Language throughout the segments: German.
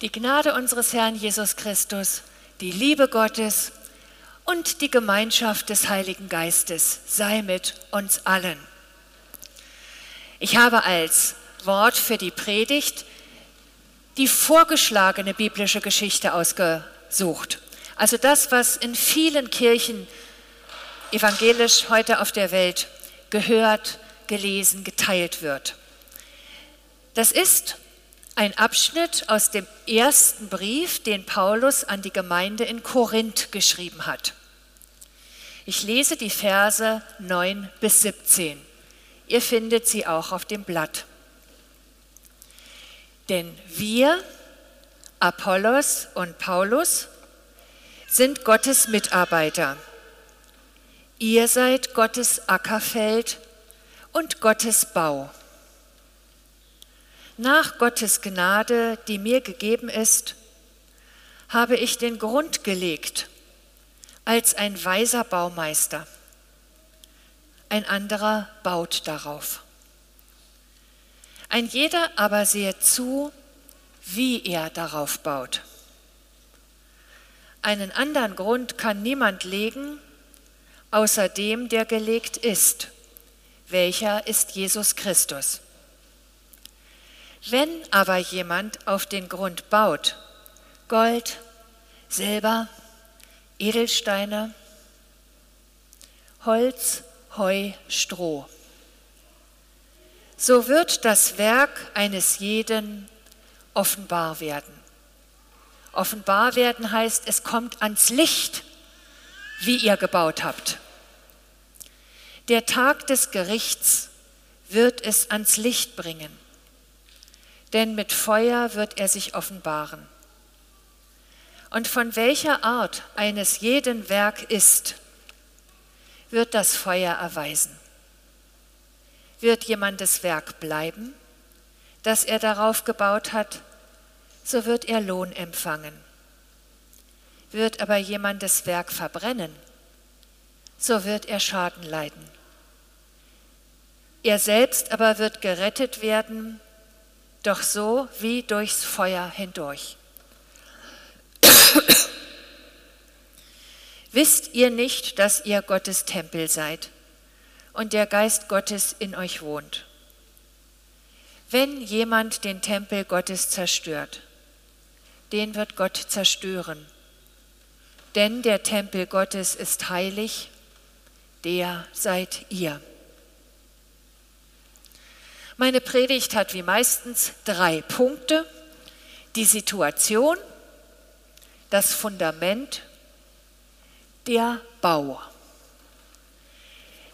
Die Gnade unseres Herrn Jesus Christus, die Liebe Gottes und die Gemeinschaft des Heiligen Geistes sei mit uns allen. Ich habe als Wort für die Predigt die vorgeschlagene biblische Geschichte ausgesucht. Also das, was in vielen Kirchen evangelisch heute auf der Welt gehört, gelesen, geteilt wird. Das ist ein Abschnitt aus dem ersten Brief, den Paulus an die Gemeinde in Korinth geschrieben hat. Ich lese die Verse 9 bis 17. Ihr findet sie auch auf dem Blatt. Denn wir, Apollos und Paulus, sind Gottes Mitarbeiter. Ihr seid Gottes Ackerfeld und Gottes Bau nach Gottes Gnade, die mir gegeben ist, habe ich den Grund gelegt als ein weiser Baumeister. Ein anderer baut darauf. Ein jeder aber sehe zu, wie er darauf baut. Einen anderen Grund kann niemand legen, außer dem, der gelegt ist. Welcher ist Jesus Christus? Wenn aber jemand auf den Grund baut, Gold, Silber, Edelsteine, Holz, Heu, Stroh, so wird das Werk eines jeden offenbar werden. Offenbar werden heißt, es kommt ans Licht, wie ihr gebaut habt. Der Tag des Gerichts wird es ans Licht bringen denn mit Feuer wird er sich offenbaren. Und von welcher Art eines jeden Werk ist, wird das Feuer erweisen. Wird jemandes Werk bleiben, das er darauf gebaut hat, so wird er Lohn empfangen. Wird aber jemandes Werk verbrennen, so wird er Schaden leiden. Er selbst aber wird gerettet werden, doch so wie durchs Feuer hindurch. Wisst ihr nicht, dass ihr Gottes Tempel seid und der Geist Gottes in euch wohnt? Wenn jemand den Tempel Gottes zerstört, den wird Gott zerstören. Denn der Tempel Gottes ist heilig, der seid ihr. Meine Predigt hat wie meistens drei Punkte. Die Situation, das Fundament, der Bau.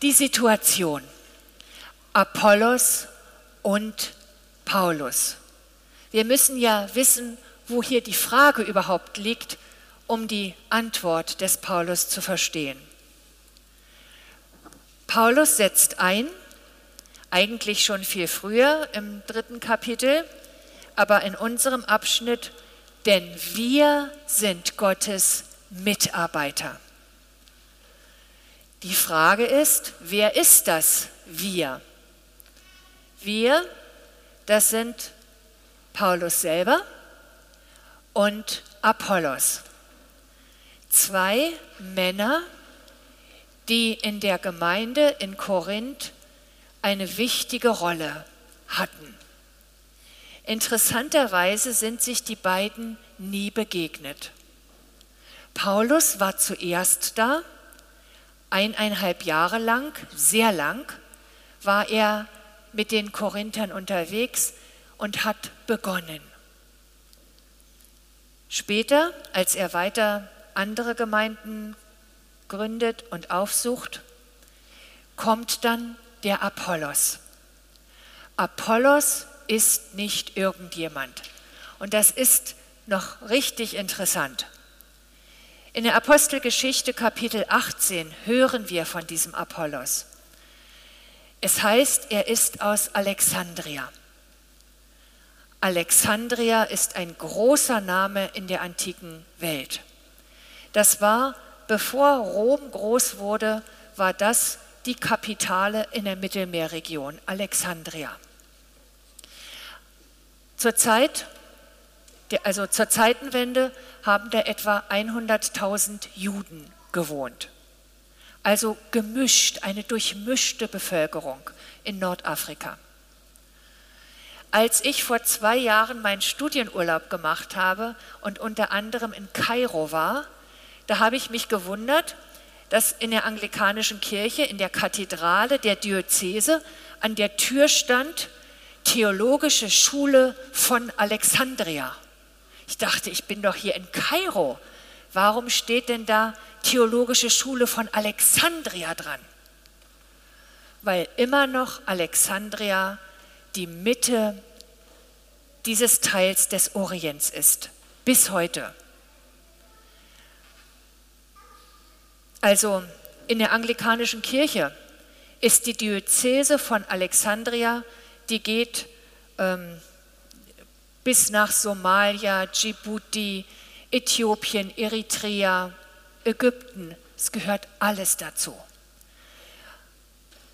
Die Situation. Apollos und Paulus. Wir müssen ja wissen, wo hier die Frage überhaupt liegt, um die Antwort des Paulus zu verstehen. Paulus setzt ein eigentlich schon viel früher im dritten Kapitel, aber in unserem Abschnitt, denn wir sind Gottes Mitarbeiter. Die Frage ist, wer ist das wir? Wir, das sind Paulus selber und Apollos. Zwei Männer, die in der Gemeinde in Korinth eine wichtige Rolle hatten. Interessanterweise sind sich die beiden nie begegnet. Paulus war zuerst da, eineinhalb Jahre lang, sehr lang, war er mit den Korinthern unterwegs und hat begonnen. Später, als er weiter andere Gemeinden gründet und aufsucht, kommt dann der Apollos. Apollos ist nicht irgendjemand. Und das ist noch richtig interessant. In der Apostelgeschichte Kapitel 18 hören wir von diesem Apollos. Es heißt, er ist aus Alexandria. Alexandria ist ein großer Name in der antiken Welt. Das war, bevor Rom groß wurde, war das die Kapitale in der Mittelmeerregion, Alexandria. Zur Zeit also zur Zeitenwende haben da etwa 100.000 Juden gewohnt. Also gemischt, eine durchmischte Bevölkerung in Nordafrika. Als ich vor zwei Jahren meinen Studienurlaub gemacht habe und unter anderem in Kairo war, da habe ich mich gewundert, dass in der anglikanischen Kirche, in der Kathedrale der Diözese, an der Tür stand Theologische Schule von Alexandria. Ich dachte, ich bin doch hier in Kairo. Warum steht denn da Theologische Schule von Alexandria dran? Weil immer noch Alexandria die Mitte dieses Teils des Orients ist, bis heute. Also in der anglikanischen Kirche ist die Diözese von Alexandria, die geht ähm, bis nach Somalia, Djibouti, Äthiopien, Eritrea, Ägypten. Es gehört alles dazu.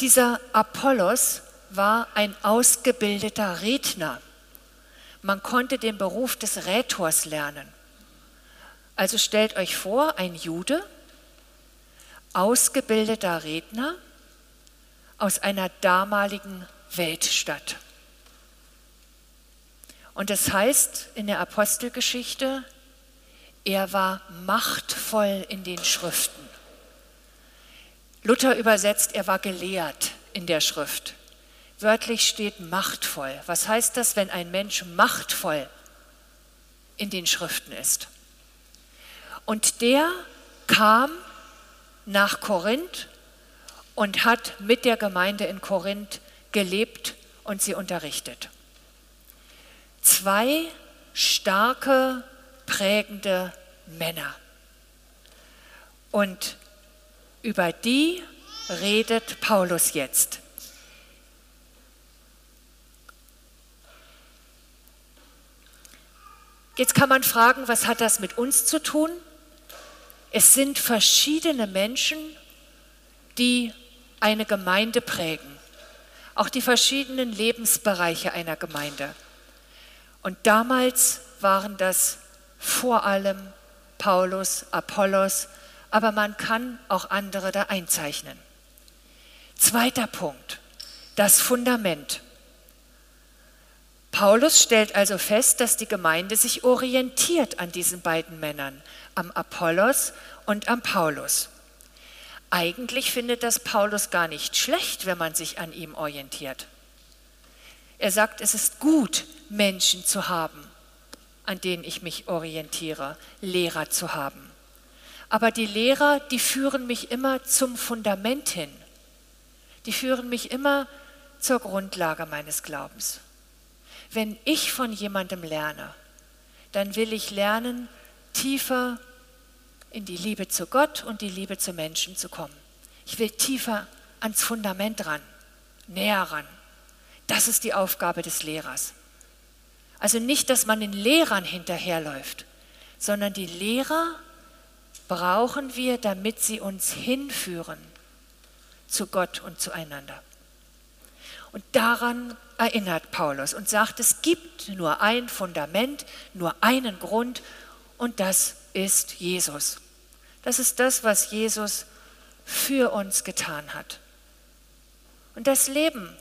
Dieser Apollos war ein ausgebildeter Redner. Man konnte den Beruf des Rhetors lernen. Also stellt euch vor, ein Jude, ausgebildeter Redner aus einer damaligen Weltstadt. Und das heißt in der Apostelgeschichte, er war machtvoll in den Schriften. Luther übersetzt, er war gelehrt in der Schrift. Wörtlich steht machtvoll. Was heißt das, wenn ein Mensch machtvoll in den Schriften ist? Und der kam nach Korinth und hat mit der Gemeinde in Korinth gelebt und sie unterrichtet zwei starke, prägende Männer. Und über die redet Paulus jetzt. Jetzt kann man fragen, was hat das mit uns zu tun? Es sind verschiedene Menschen, die eine Gemeinde prägen, auch die verschiedenen Lebensbereiche einer Gemeinde. Und damals waren das vor allem Paulus, Apollos, aber man kann auch andere da einzeichnen. Zweiter Punkt, das Fundament. Paulus stellt also fest, dass die Gemeinde sich orientiert an diesen beiden Männern, am Apollos und am Paulus. Eigentlich findet das Paulus gar nicht schlecht, wenn man sich an ihm orientiert. Er sagt, es ist gut, Menschen zu haben, an denen ich mich orientiere, Lehrer zu haben. Aber die Lehrer, die führen mich immer zum Fundament hin. Die führen mich immer zur Grundlage meines Glaubens. Wenn ich von jemandem lerne, dann will ich lernen, tiefer in die Liebe zu Gott und die Liebe zu Menschen zu kommen. Ich will tiefer ans Fundament ran, näher ran. Das ist die Aufgabe des Lehrers. Also nicht, dass man den Lehrern hinterherläuft, sondern die Lehrer brauchen wir, damit sie uns hinführen zu Gott und zueinander. Und daran erinnert Paulus und sagt, es gibt nur ein Fundament, nur einen Grund und das ist Jesus. Das ist das, was Jesus für uns getan hat. Und das Leben,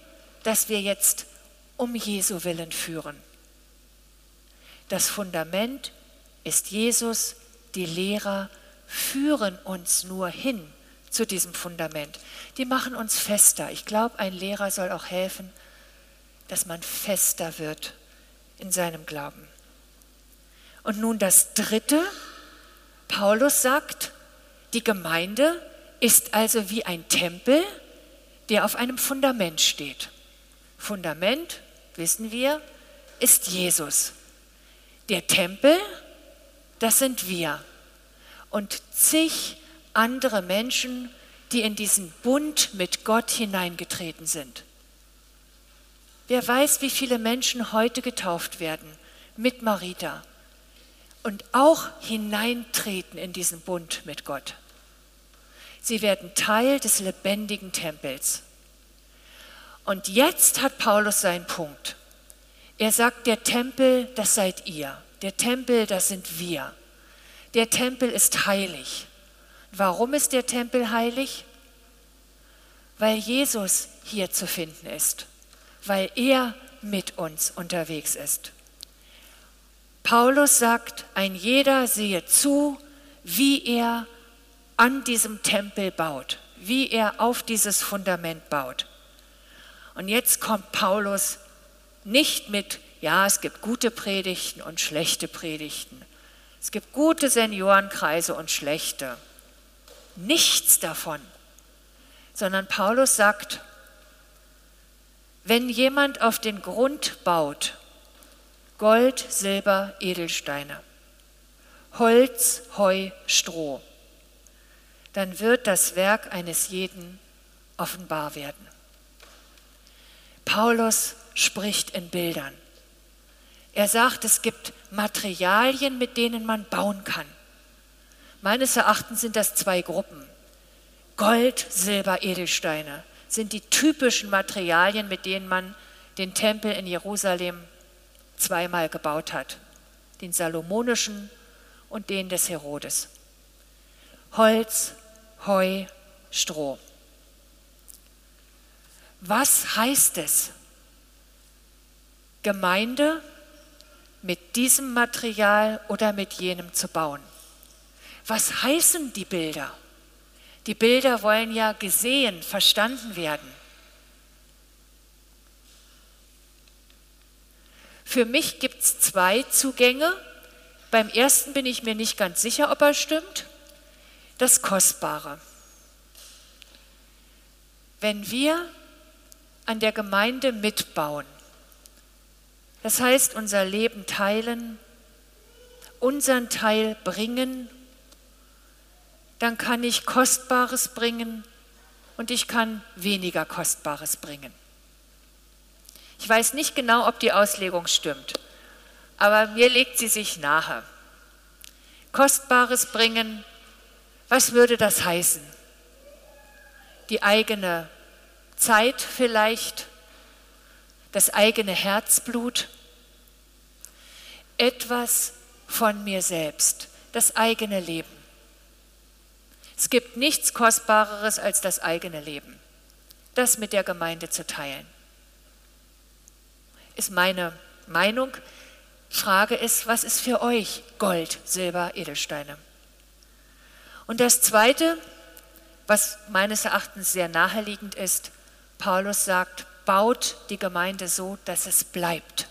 das wir jetzt um Jesu willen führen. Das Fundament ist Jesus, die Lehrer führen uns nur hin zu diesem Fundament. Die machen uns fester. Ich glaube, ein Lehrer soll auch helfen, dass man fester wird in seinem Glauben. Und nun das Dritte. Paulus sagt, die Gemeinde ist also wie ein Tempel, der auf einem Fundament steht. Fundament, wissen wir, ist Jesus. Der Tempel, das sind wir. Und zig andere Menschen, die in diesen Bund mit Gott hineingetreten sind. Wer weiß, wie viele Menschen heute getauft werden mit Marita und auch hineintreten in diesen Bund mit Gott. Sie werden Teil des lebendigen Tempels. Und jetzt hat Paulus seinen Punkt. Er sagt, der Tempel, das seid ihr. Der Tempel, das sind wir. Der Tempel ist heilig. Warum ist der Tempel heilig? Weil Jesus hier zu finden ist, weil er mit uns unterwegs ist. Paulus sagt, ein jeder sehe zu, wie er an diesem Tempel baut, wie er auf dieses Fundament baut. Und jetzt kommt Paulus nicht mit, ja, es gibt gute Predigten und schlechte Predigten. Es gibt gute Seniorenkreise und schlechte. Nichts davon. Sondern Paulus sagt, wenn jemand auf den Grund baut, Gold, Silber, Edelsteine, Holz, Heu, Stroh, dann wird das Werk eines jeden offenbar werden. Paulus spricht in Bildern. Er sagt, es gibt Materialien, mit denen man bauen kann. Meines Erachtens sind das zwei Gruppen. Gold, Silber, Edelsteine sind die typischen Materialien, mit denen man den Tempel in Jerusalem zweimal gebaut hat. Den salomonischen und den des Herodes. Holz, Heu, Stroh. Was heißt es, Gemeinde mit diesem Material oder mit jenem zu bauen? Was heißen die Bilder? Die Bilder wollen ja gesehen, verstanden werden. Für mich gibt es zwei Zugänge. Beim ersten bin ich mir nicht ganz sicher, ob er stimmt. Das Kostbare. Wenn wir an der Gemeinde mitbauen, das heißt unser Leben teilen, unseren Teil bringen, dann kann ich Kostbares bringen und ich kann weniger Kostbares bringen. Ich weiß nicht genau, ob die Auslegung stimmt, aber mir legt sie sich nahe. Kostbares bringen, was würde das heißen? Die eigene Zeit vielleicht, das eigene Herzblut, etwas von mir selbst, das eigene Leben. Es gibt nichts Kostbareres als das eigene Leben, das mit der Gemeinde zu teilen ist meine Meinung. Frage ist, was ist für euch Gold, Silber, Edelsteine? Und das Zweite, was meines Erachtens sehr naheliegend ist, Paulus sagt, baut die Gemeinde so, dass es bleibt.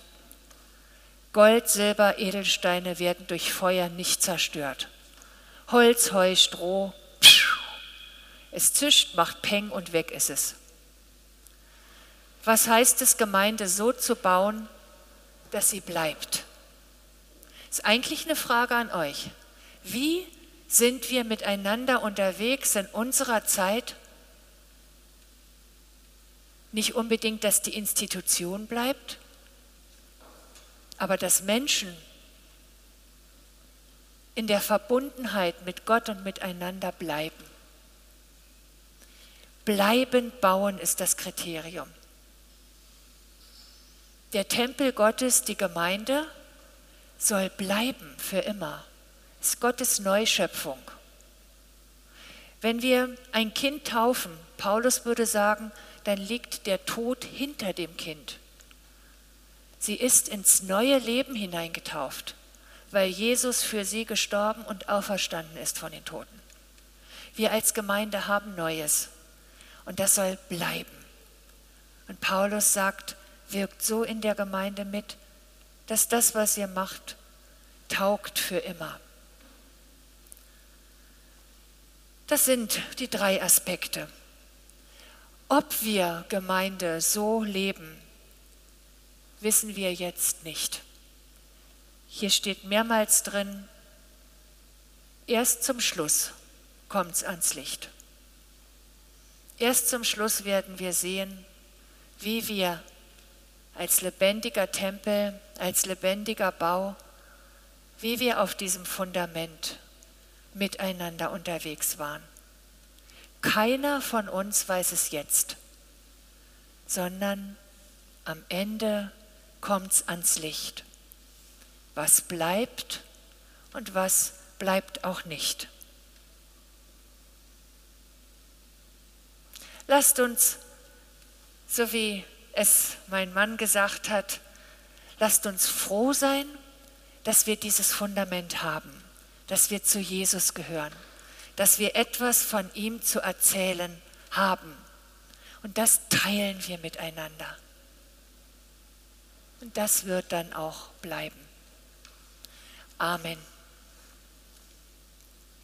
Gold, Silber, Edelsteine werden durch Feuer nicht zerstört. Holz, Heu, Stroh, es zischt, macht Peng und weg ist es. Was heißt es, Gemeinde so zu bauen, dass sie bleibt? Ist eigentlich eine Frage an euch. Wie sind wir miteinander unterwegs in unserer Zeit? Nicht unbedingt, dass die Institution bleibt, aber dass Menschen in der Verbundenheit mit Gott und miteinander bleiben. Bleibend bauen ist das Kriterium der Tempel Gottes, die Gemeinde, soll bleiben für immer. Das ist Gottes Neuschöpfung. Wenn wir ein Kind taufen, Paulus würde sagen, dann liegt der Tod hinter dem Kind. Sie ist ins neue Leben hineingetauft, weil Jesus für sie gestorben und auferstanden ist von den Toten. Wir als Gemeinde haben Neues und das soll bleiben. Und Paulus sagt, wirkt so in der Gemeinde mit, dass das, was ihr macht, taugt für immer. Das sind die drei Aspekte. Ob wir Gemeinde so leben, wissen wir jetzt nicht. Hier steht mehrmals drin, erst zum Schluss kommt es ans Licht. Erst zum Schluss werden wir sehen, wie wir als lebendiger Tempel, als lebendiger Bau, wie wir auf diesem Fundament miteinander unterwegs waren. Keiner von uns weiß es jetzt, sondern am Ende kommt es ans Licht. was bleibt und was bleibt auch nicht. Lasst uns, so wie es mein Mann gesagt hat, lasst uns froh sein, dass wir dieses Fundament haben, dass wir zu Jesus gehören, dass wir etwas von ihm zu erzählen haben. Und das teilen wir miteinander. Und das wird dann auch bleiben. Amen.